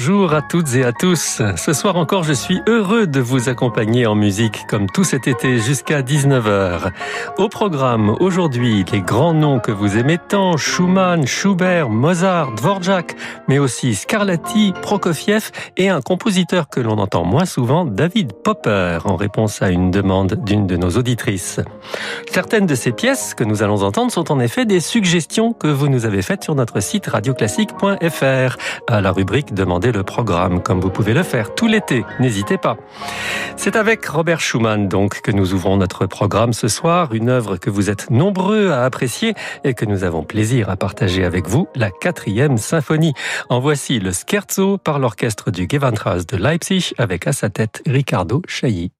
Bonjour à toutes et à tous. Ce soir encore, je suis heureux de vous accompagner en musique comme tout cet été jusqu'à 19h. Au programme, aujourd'hui, les grands noms que vous aimez tant, Schumann, Schubert, Mozart, Dvorak, mais aussi Scarlatti, Prokofiev et un compositeur que l'on entend moins souvent, David Popper, en réponse à une demande d'une de nos auditrices. Certaines de ces pièces que nous allons entendre sont en effet des suggestions que vous nous avez faites sur notre site radioclassique.fr à la rubrique de Le programme, comme vous pouvez le faire tout l'été. N'hésitez pas. C'est avec Robert Schumann, donc, que nous ouvrons notre programme ce soir, une œuvre que vous êtes nombreux à apprécier et que nous avons plaisir à partager avec vous, la quatrième symphonie. En voici le scherzo par l'orchestre du Gewandhaus de Leipzig avec à sa tête Ricardo Chailly.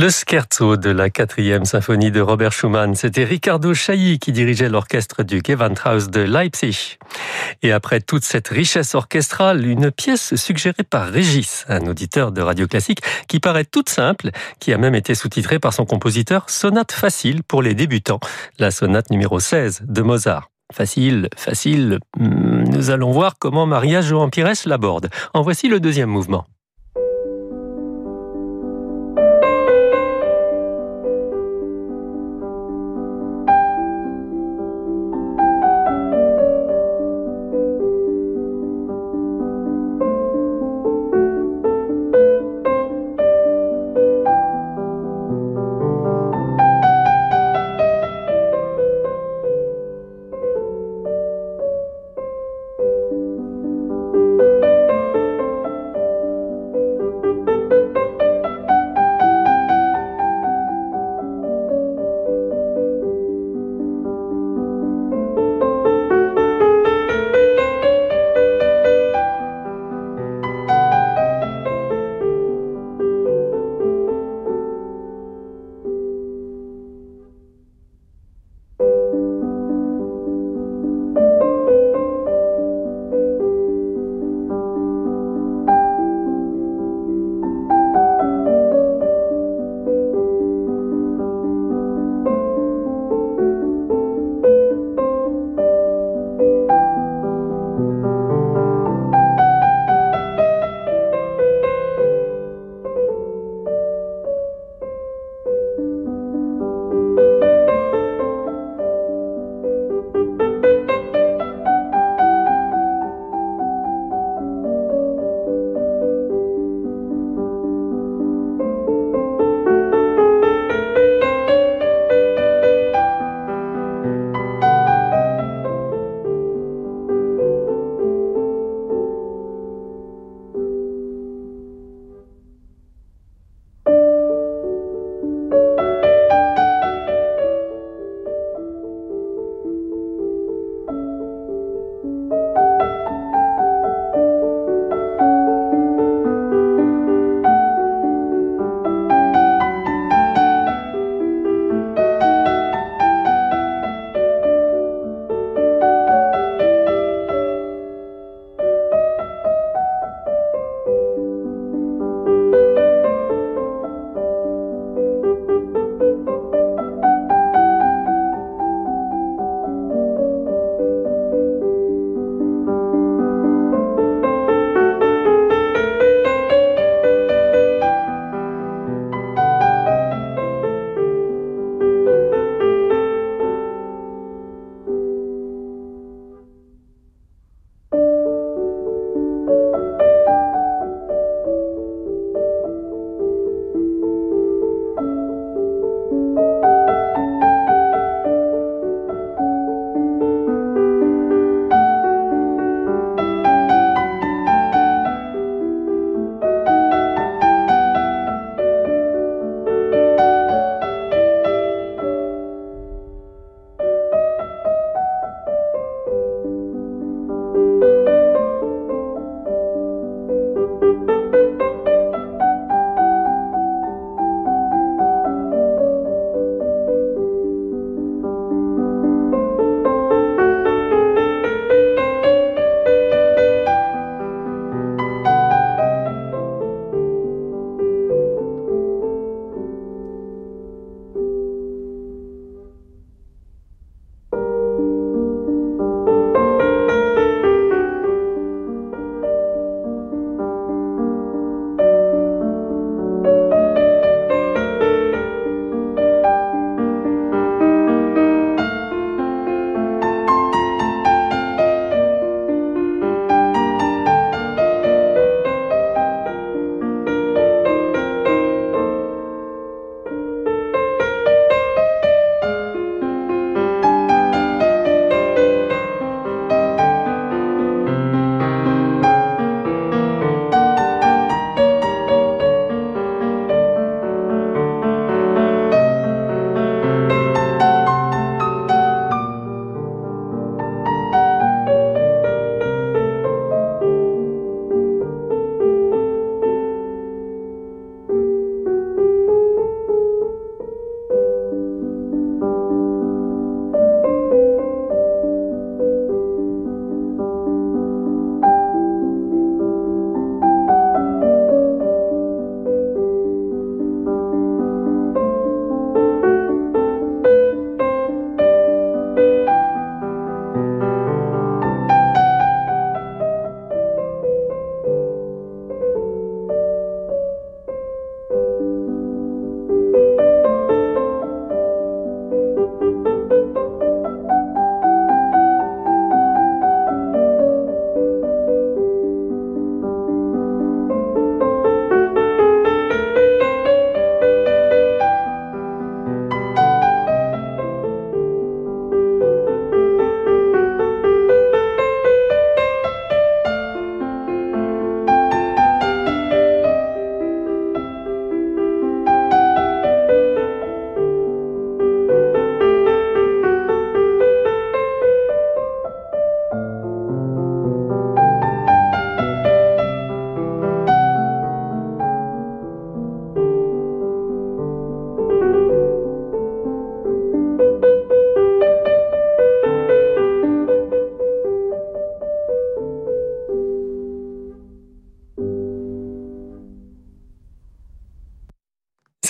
Le scherzo de la quatrième symphonie de Robert Schumann, c'était Riccardo Chailly qui dirigeait l'orchestre du Gewandhaus de Leipzig. Et après toute cette richesse orchestrale, une pièce suggérée par Régis, un auditeur de Radio Classique, qui paraît toute simple, qui a même été sous-titrée par son compositeur Sonate facile pour les débutants, la sonate numéro 16 de Mozart. Facile, facile, hmm, nous allons voir comment Maria Joan Pires l'aborde. En voici le deuxième mouvement.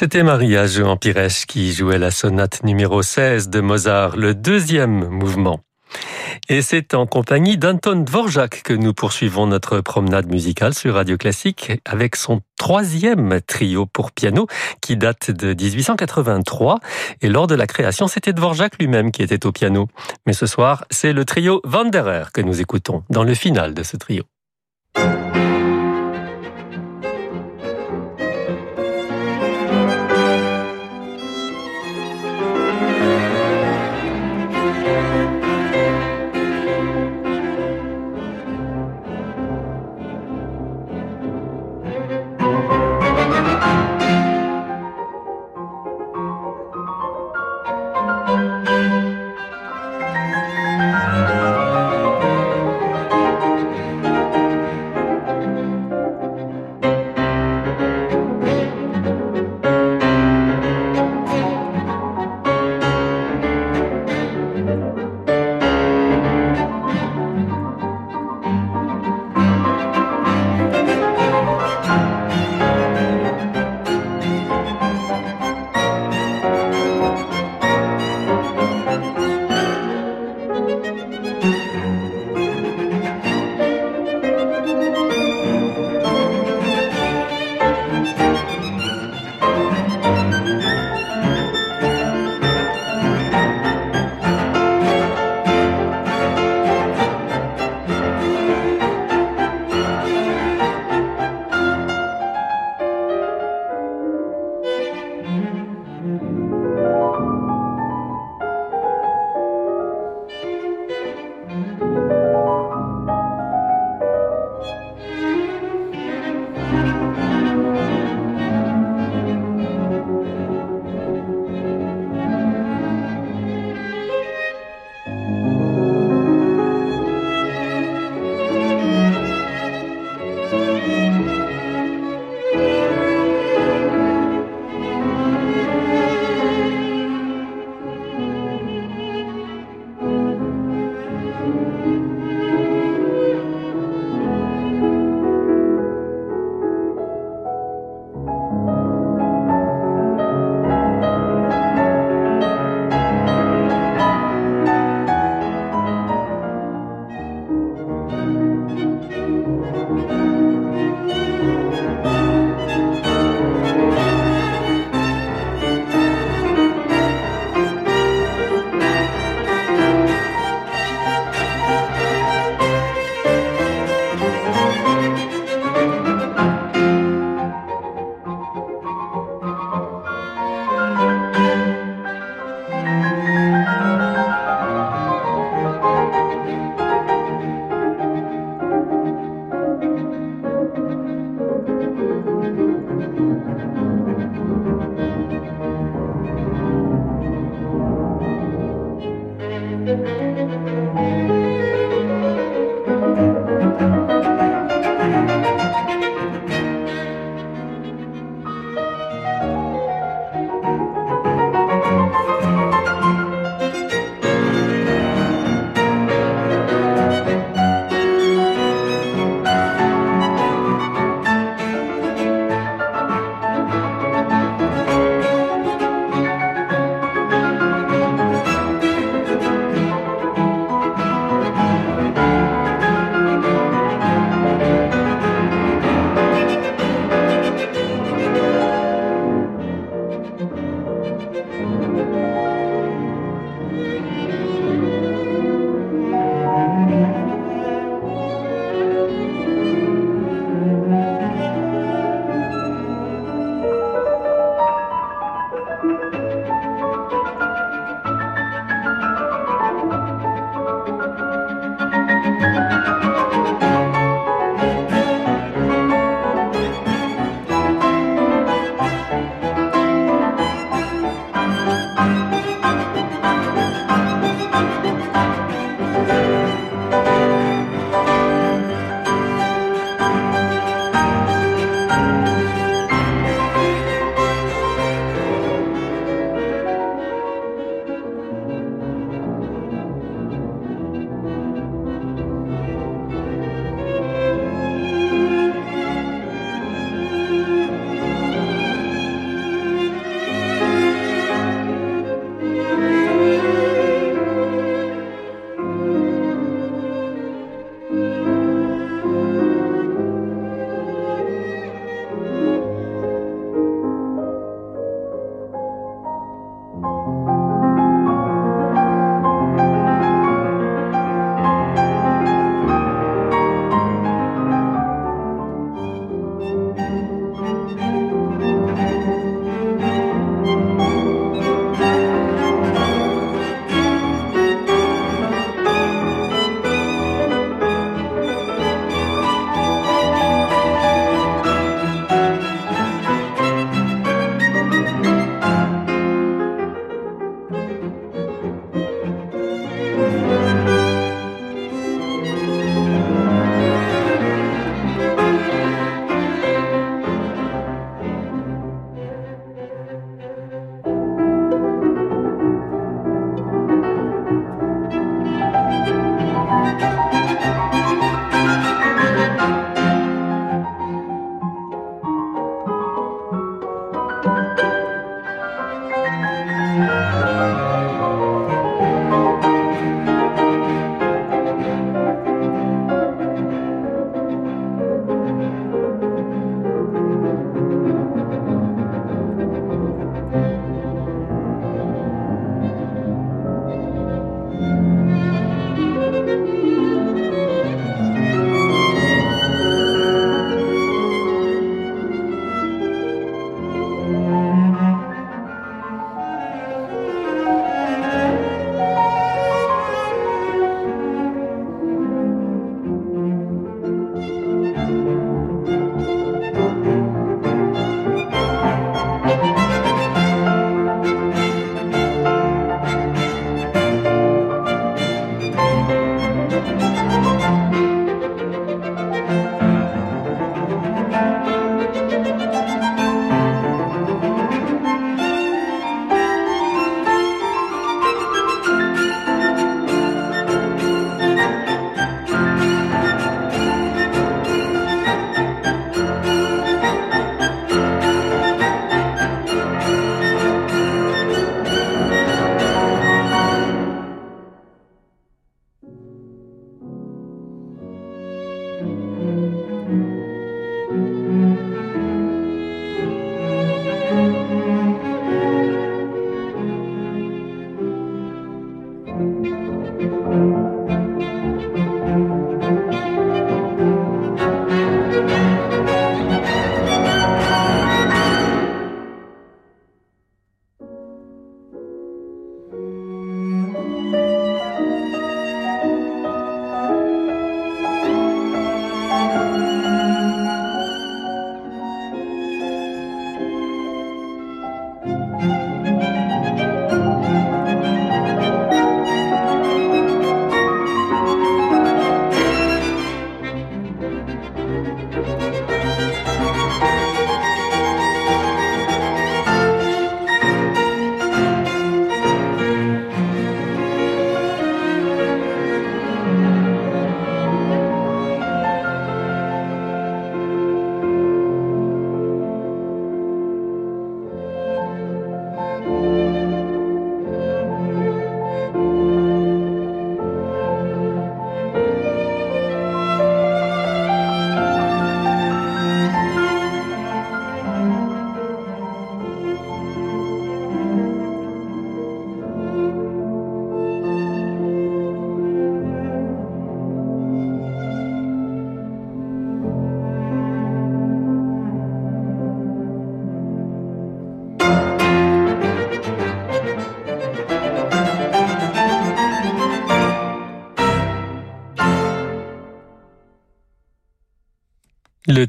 C'était Maria Jean Pires qui jouait la sonate numéro 16 de Mozart, le deuxième mouvement. Et c'est en compagnie d'Anton Dvorak que nous poursuivons notre promenade musicale sur Radio Classique avec son troisième trio pour piano qui date de 1883. Et lors de la création, c'était Dvorak lui-même qui était au piano. Mais ce soir, c'est le trio Wanderer que nous écoutons dans le final de ce trio.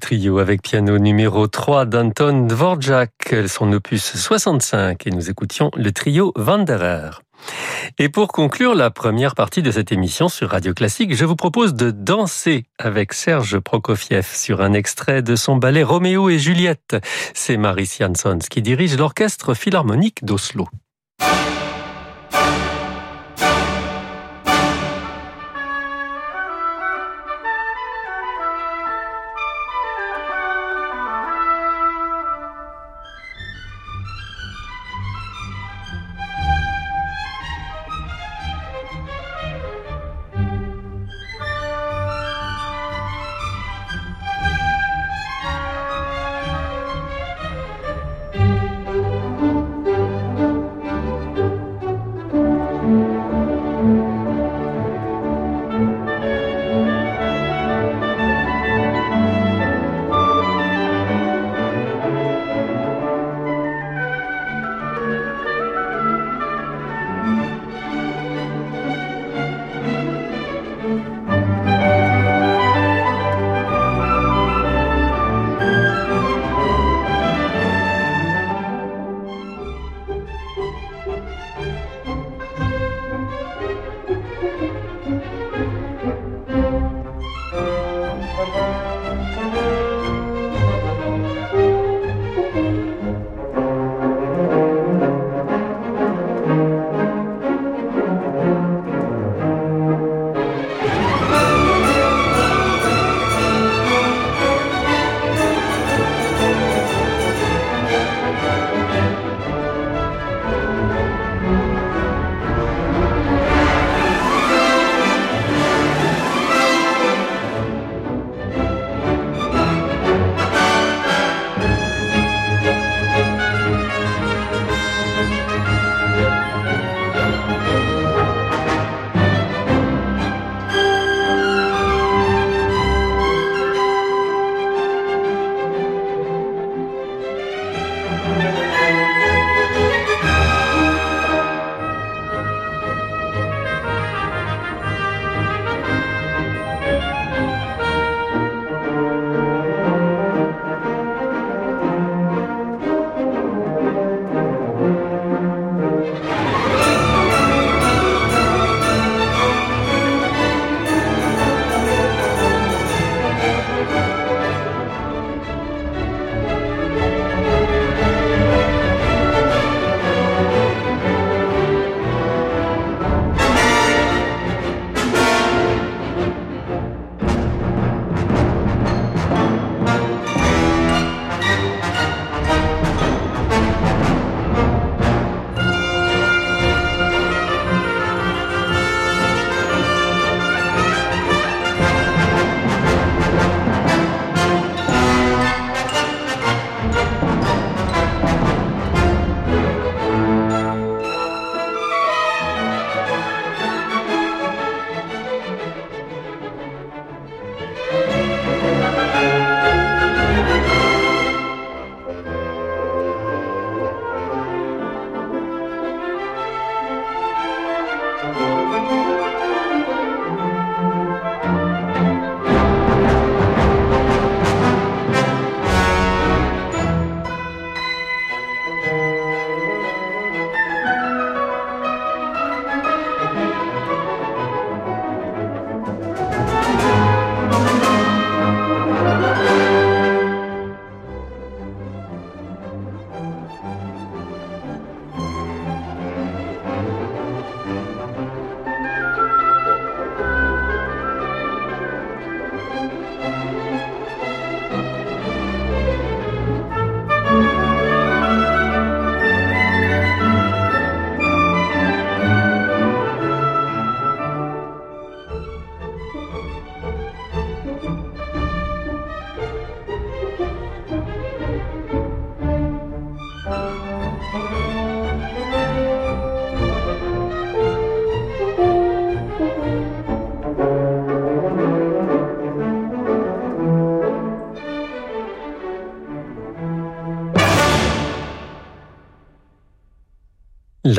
Trio avec piano numéro 3 d'Anton Dvorak, son opus 65, et nous écoutions le trio Wanderer. Et pour conclure la première partie de cette émission sur Radio Classique, je vous propose de danser avec Serge Prokofiev sur un extrait de son ballet Roméo et Juliette. C'est Maris Jansons qui dirige l'orchestre philharmonique d'Oslo.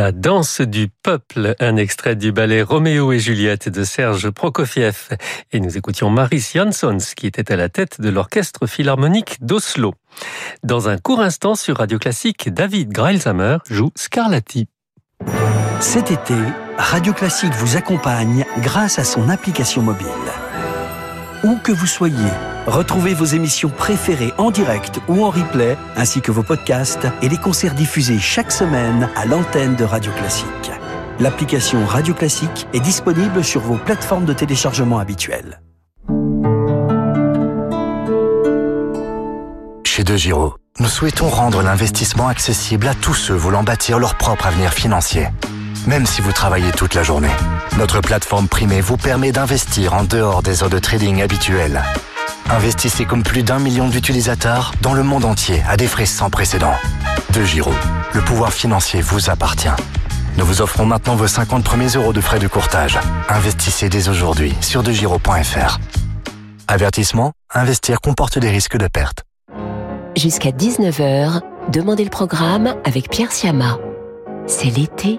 La danse du peuple, un extrait du ballet Roméo et Juliette de Serge Prokofiev. Et nous écoutions Maris Jansons, qui était à la tête de l'orchestre philharmonique d'Oslo. Dans un court instant sur Radio Classique, David Greilsheimer joue Scarlatti. Cet été, Radio Classique vous accompagne grâce à son application mobile. Où que vous soyez, retrouvez vos émissions préférées en direct ou en replay, ainsi que vos podcasts et les concerts diffusés chaque semaine à l'antenne de Radio Classique. L'application Radio Classique est disponible sur vos plateformes de téléchargement habituelles. Chez De Giro, nous souhaitons rendre l'investissement accessible à tous ceux voulant bâtir leur propre avenir financier même si vous travaillez toute la journée. Notre plateforme primée vous permet d'investir en dehors des heures de trading habituelles. Investissez comme plus d'un million d'utilisateurs dans le monde entier à des frais sans précédent. De Giro, le pouvoir financier vous appartient. Nous vous offrons maintenant vos 50 premiers euros de frais de courtage. Investissez dès aujourd'hui sur degiro.fr. Avertissement, investir comporte des risques de perte. Jusqu'à 19h, demandez le programme avec Pierre Siama. C'est l'été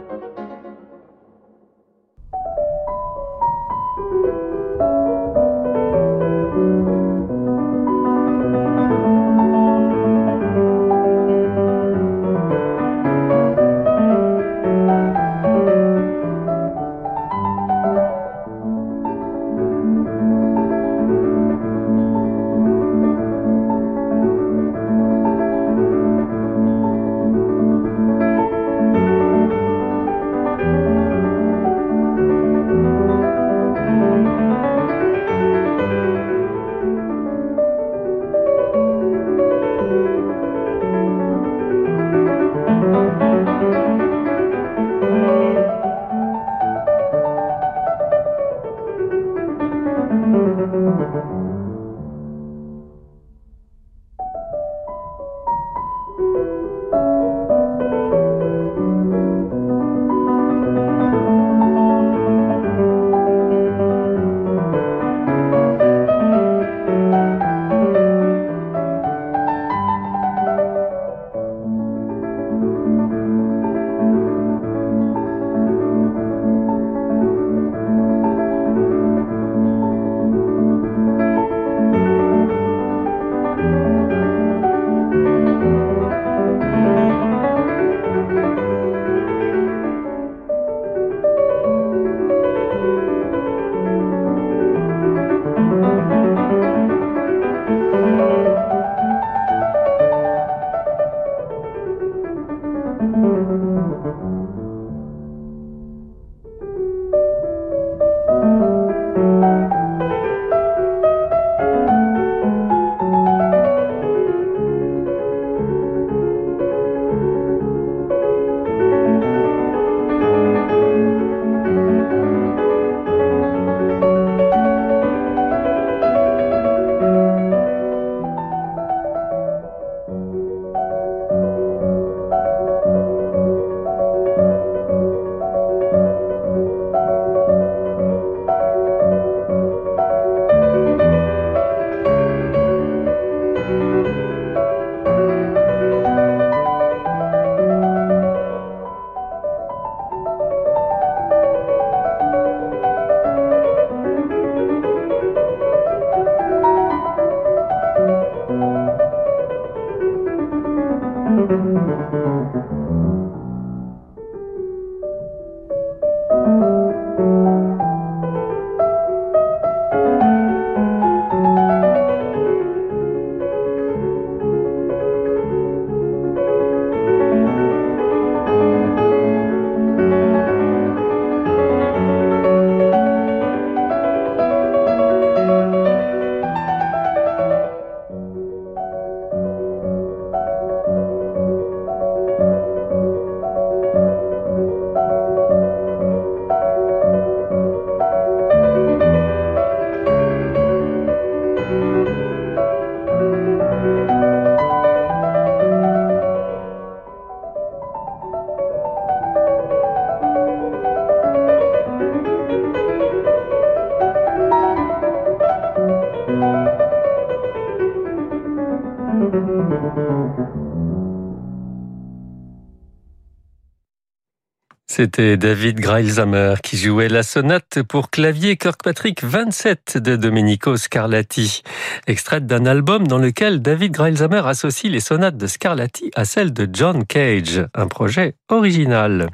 C'était David Greilzamer qui jouait la sonate pour clavier Kirkpatrick 27 de Domenico Scarlatti, extraite d'un album dans lequel David Greilzamer associe les sonates de Scarlatti à celles de John Cage, un projet original.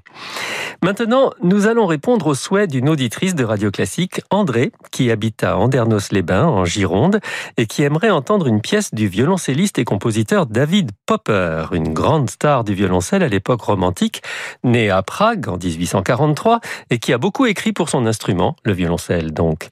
Maintenant, nous allons répondre au souhait d'une auditrice de Radio Classique, André, qui habite à Andernos-les-Bains, en Gironde, et qui aimerait entendre une pièce du violoncelliste et compositeur David Popper, une grande star du violoncelle à l'époque romantique, né à Prague en 1843 et qui a beaucoup écrit pour son instrument, le violoncelle donc.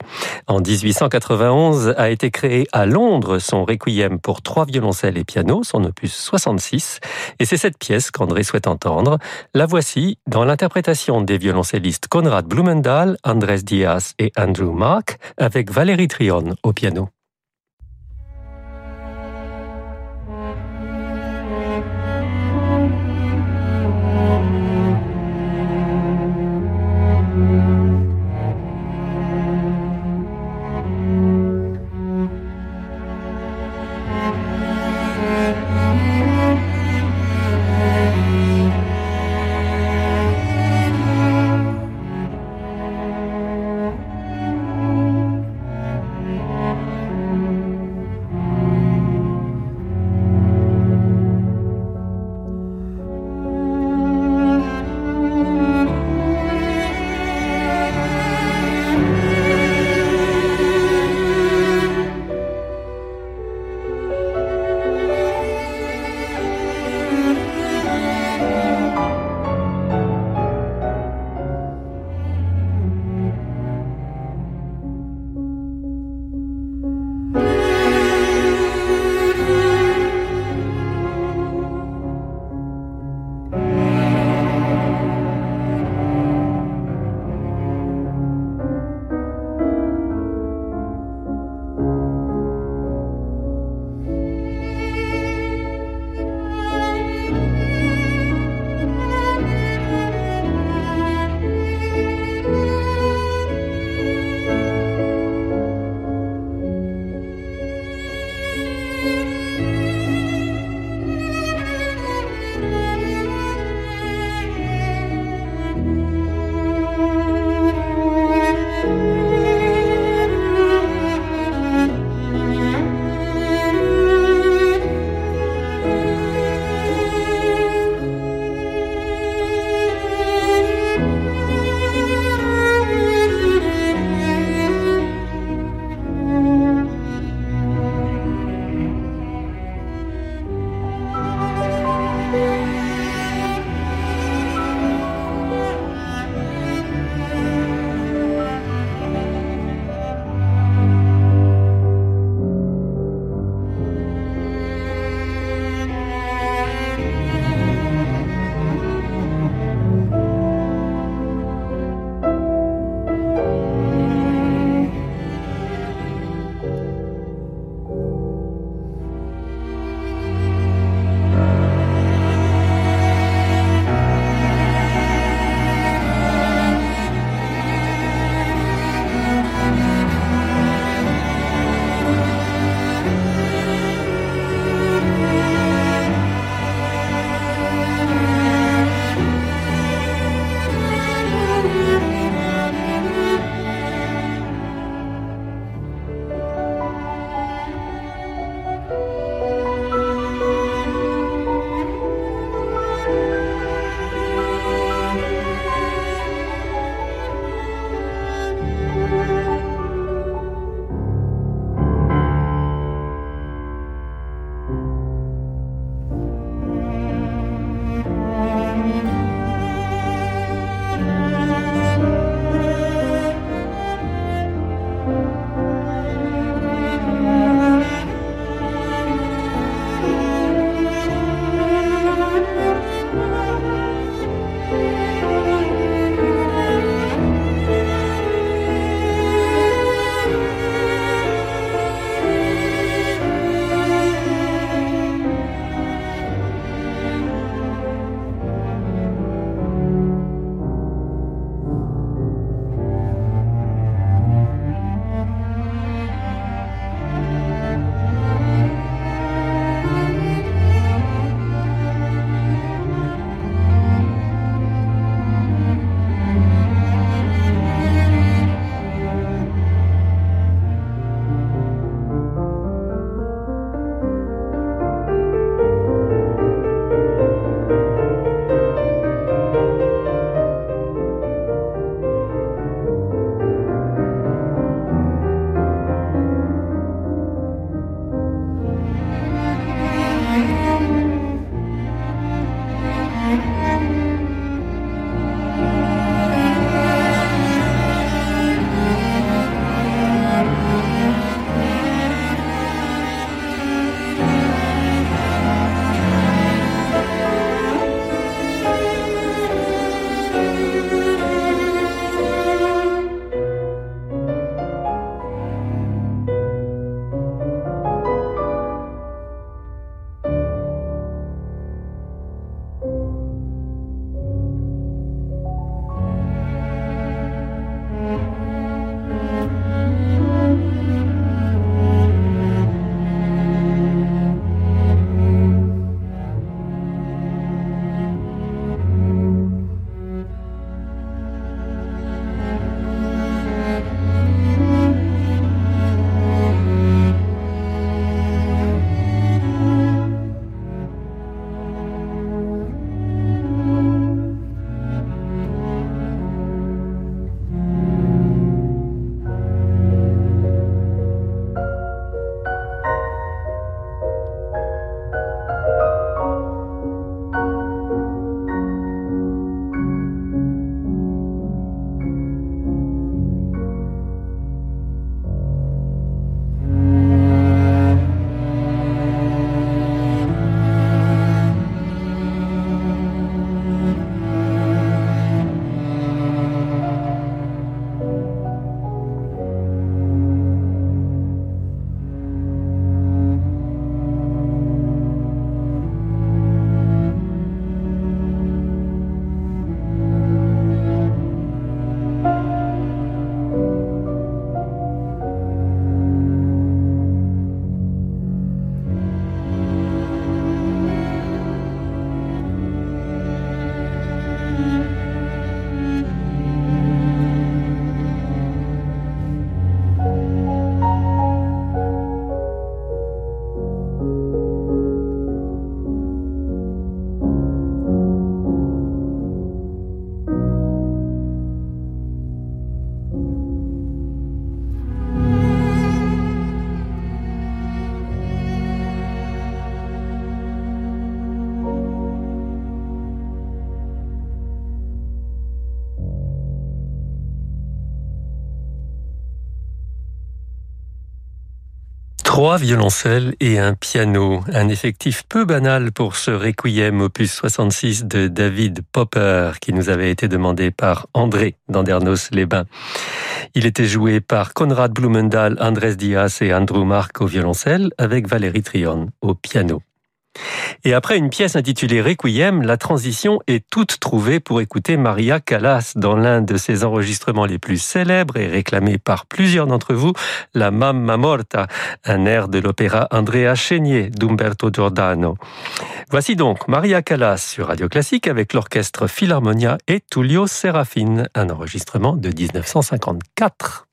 En 1891 a été créé à Londres son requiem pour trois violoncelles et piano, son opus 66, et c'est cette pièce qu'André souhaite entendre. La voici dans l'interprétation des violoncellistes Konrad Blumendahl, Andrés Diaz et Andrew Mark, avec Valérie Trion au piano. Trois violoncelles et un piano, un effectif peu banal pour ce requiem opus 66 de David Popper qui nous avait été demandé par André d'Andernos-les-Bains. Il était joué par Konrad Blumendahl, Andrés Diaz et Andrew Mark au violoncelle avec Valérie Trion au piano. Et après une pièce intitulée Requiem, la transition est toute trouvée pour écouter Maria Callas dans l'un de ses enregistrements les plus célèbres et réclamés par plusieurs d'entre vous, la Mamma Morta, un air de l'opéra Andrea Chénier d'Umberto Giordano. Voici donc Maria Callas sur Radio Classique avec l'orchestre Philharmonia et Tullio Serafine, un enregistrement de 1954.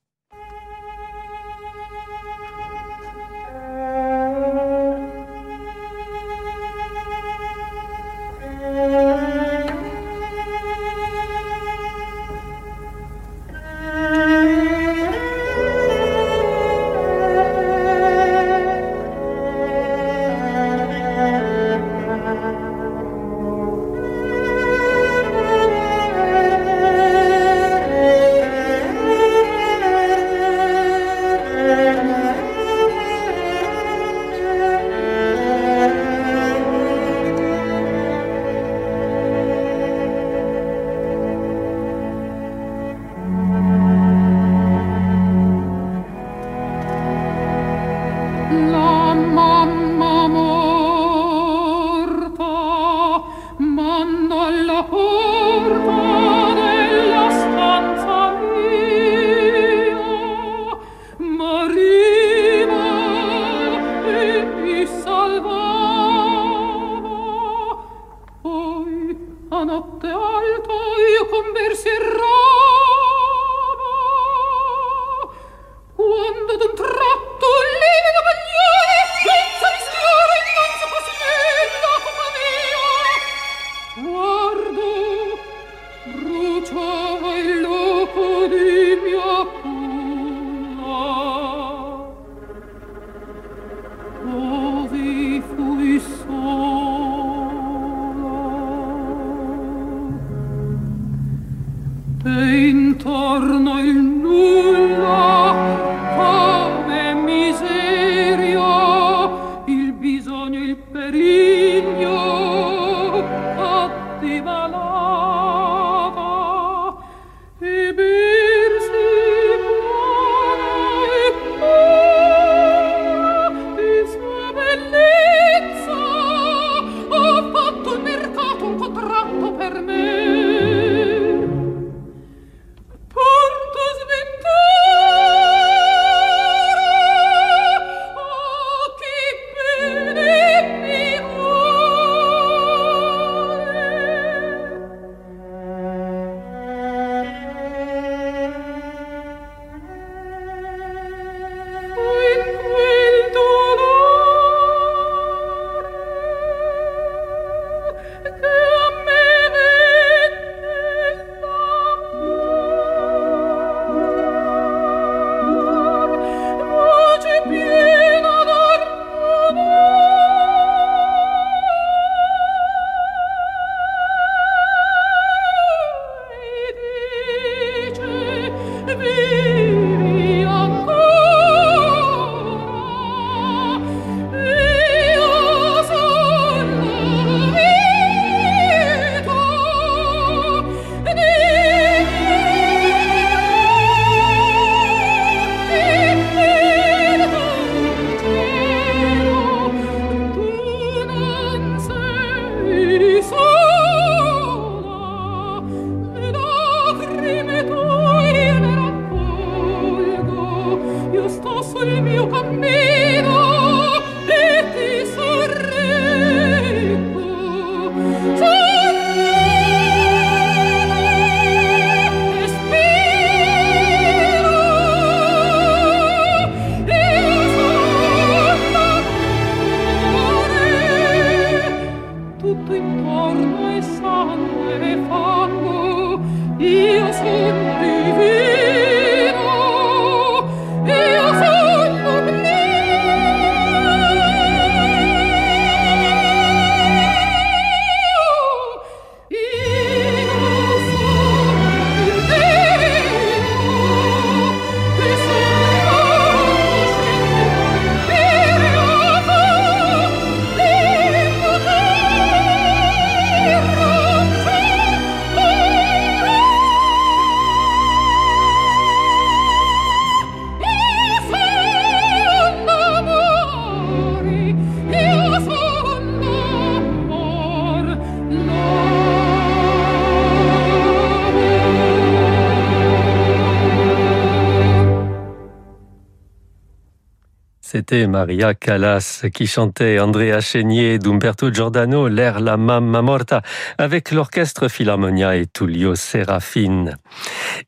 Maria Callas qui chantait Andrea Chenier d'Umberto Giordano, l'air La Mamma Morta, avec l'orchestre Philharmonia et Tullio Serafine.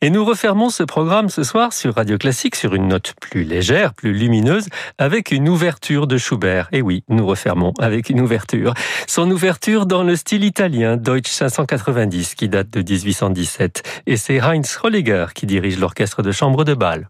Et nous refermons ce programme ce soir sur Radio Classique sur une note plus légère, plus lumineuse, avec une ouverture de Schubert. Et oui, nous refermons avec une ouverture. Son ouverture dans le style italien, Deutsch 590, qui date de 1817. Et c'est Heinz Rolliger qui dirige l'orchestre de chambre de Bâle.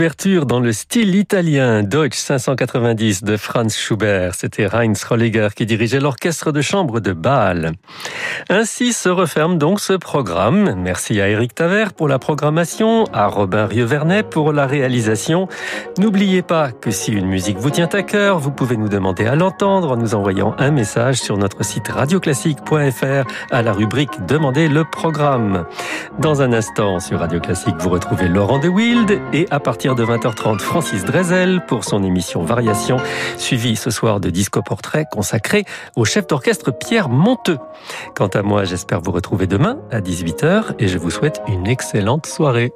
L'ouverture dans le style italien Deutsch 590 de Franz Schubert, c'était Heinz Rolliger qui dirigeait l'orchestre de chambre de Bâle. Ainsi se referme donc ce programme. Merci à Eric Taver pour la programmation, à Robin Rieuvernet pour la réalisation. N'oubliez pas que si une musique vous tient à cœur, vous pouvez nous demander à l'entendre en nous envoyant un message sur notre site radioclassique.fr à la rubrique Demandez le programme. Dans un instant sur Radio Classique, vous retrouvez Laurent De Wild et à partir de 20h30 Francis Drezel pour son émission Variation, suivi ce soir de Disco Portrait consacré au chef d'orchestre Pierre Monteux. Quant à moi, j'espère vous retrouver demain à 18h et je vous souhaite une excellente soirée.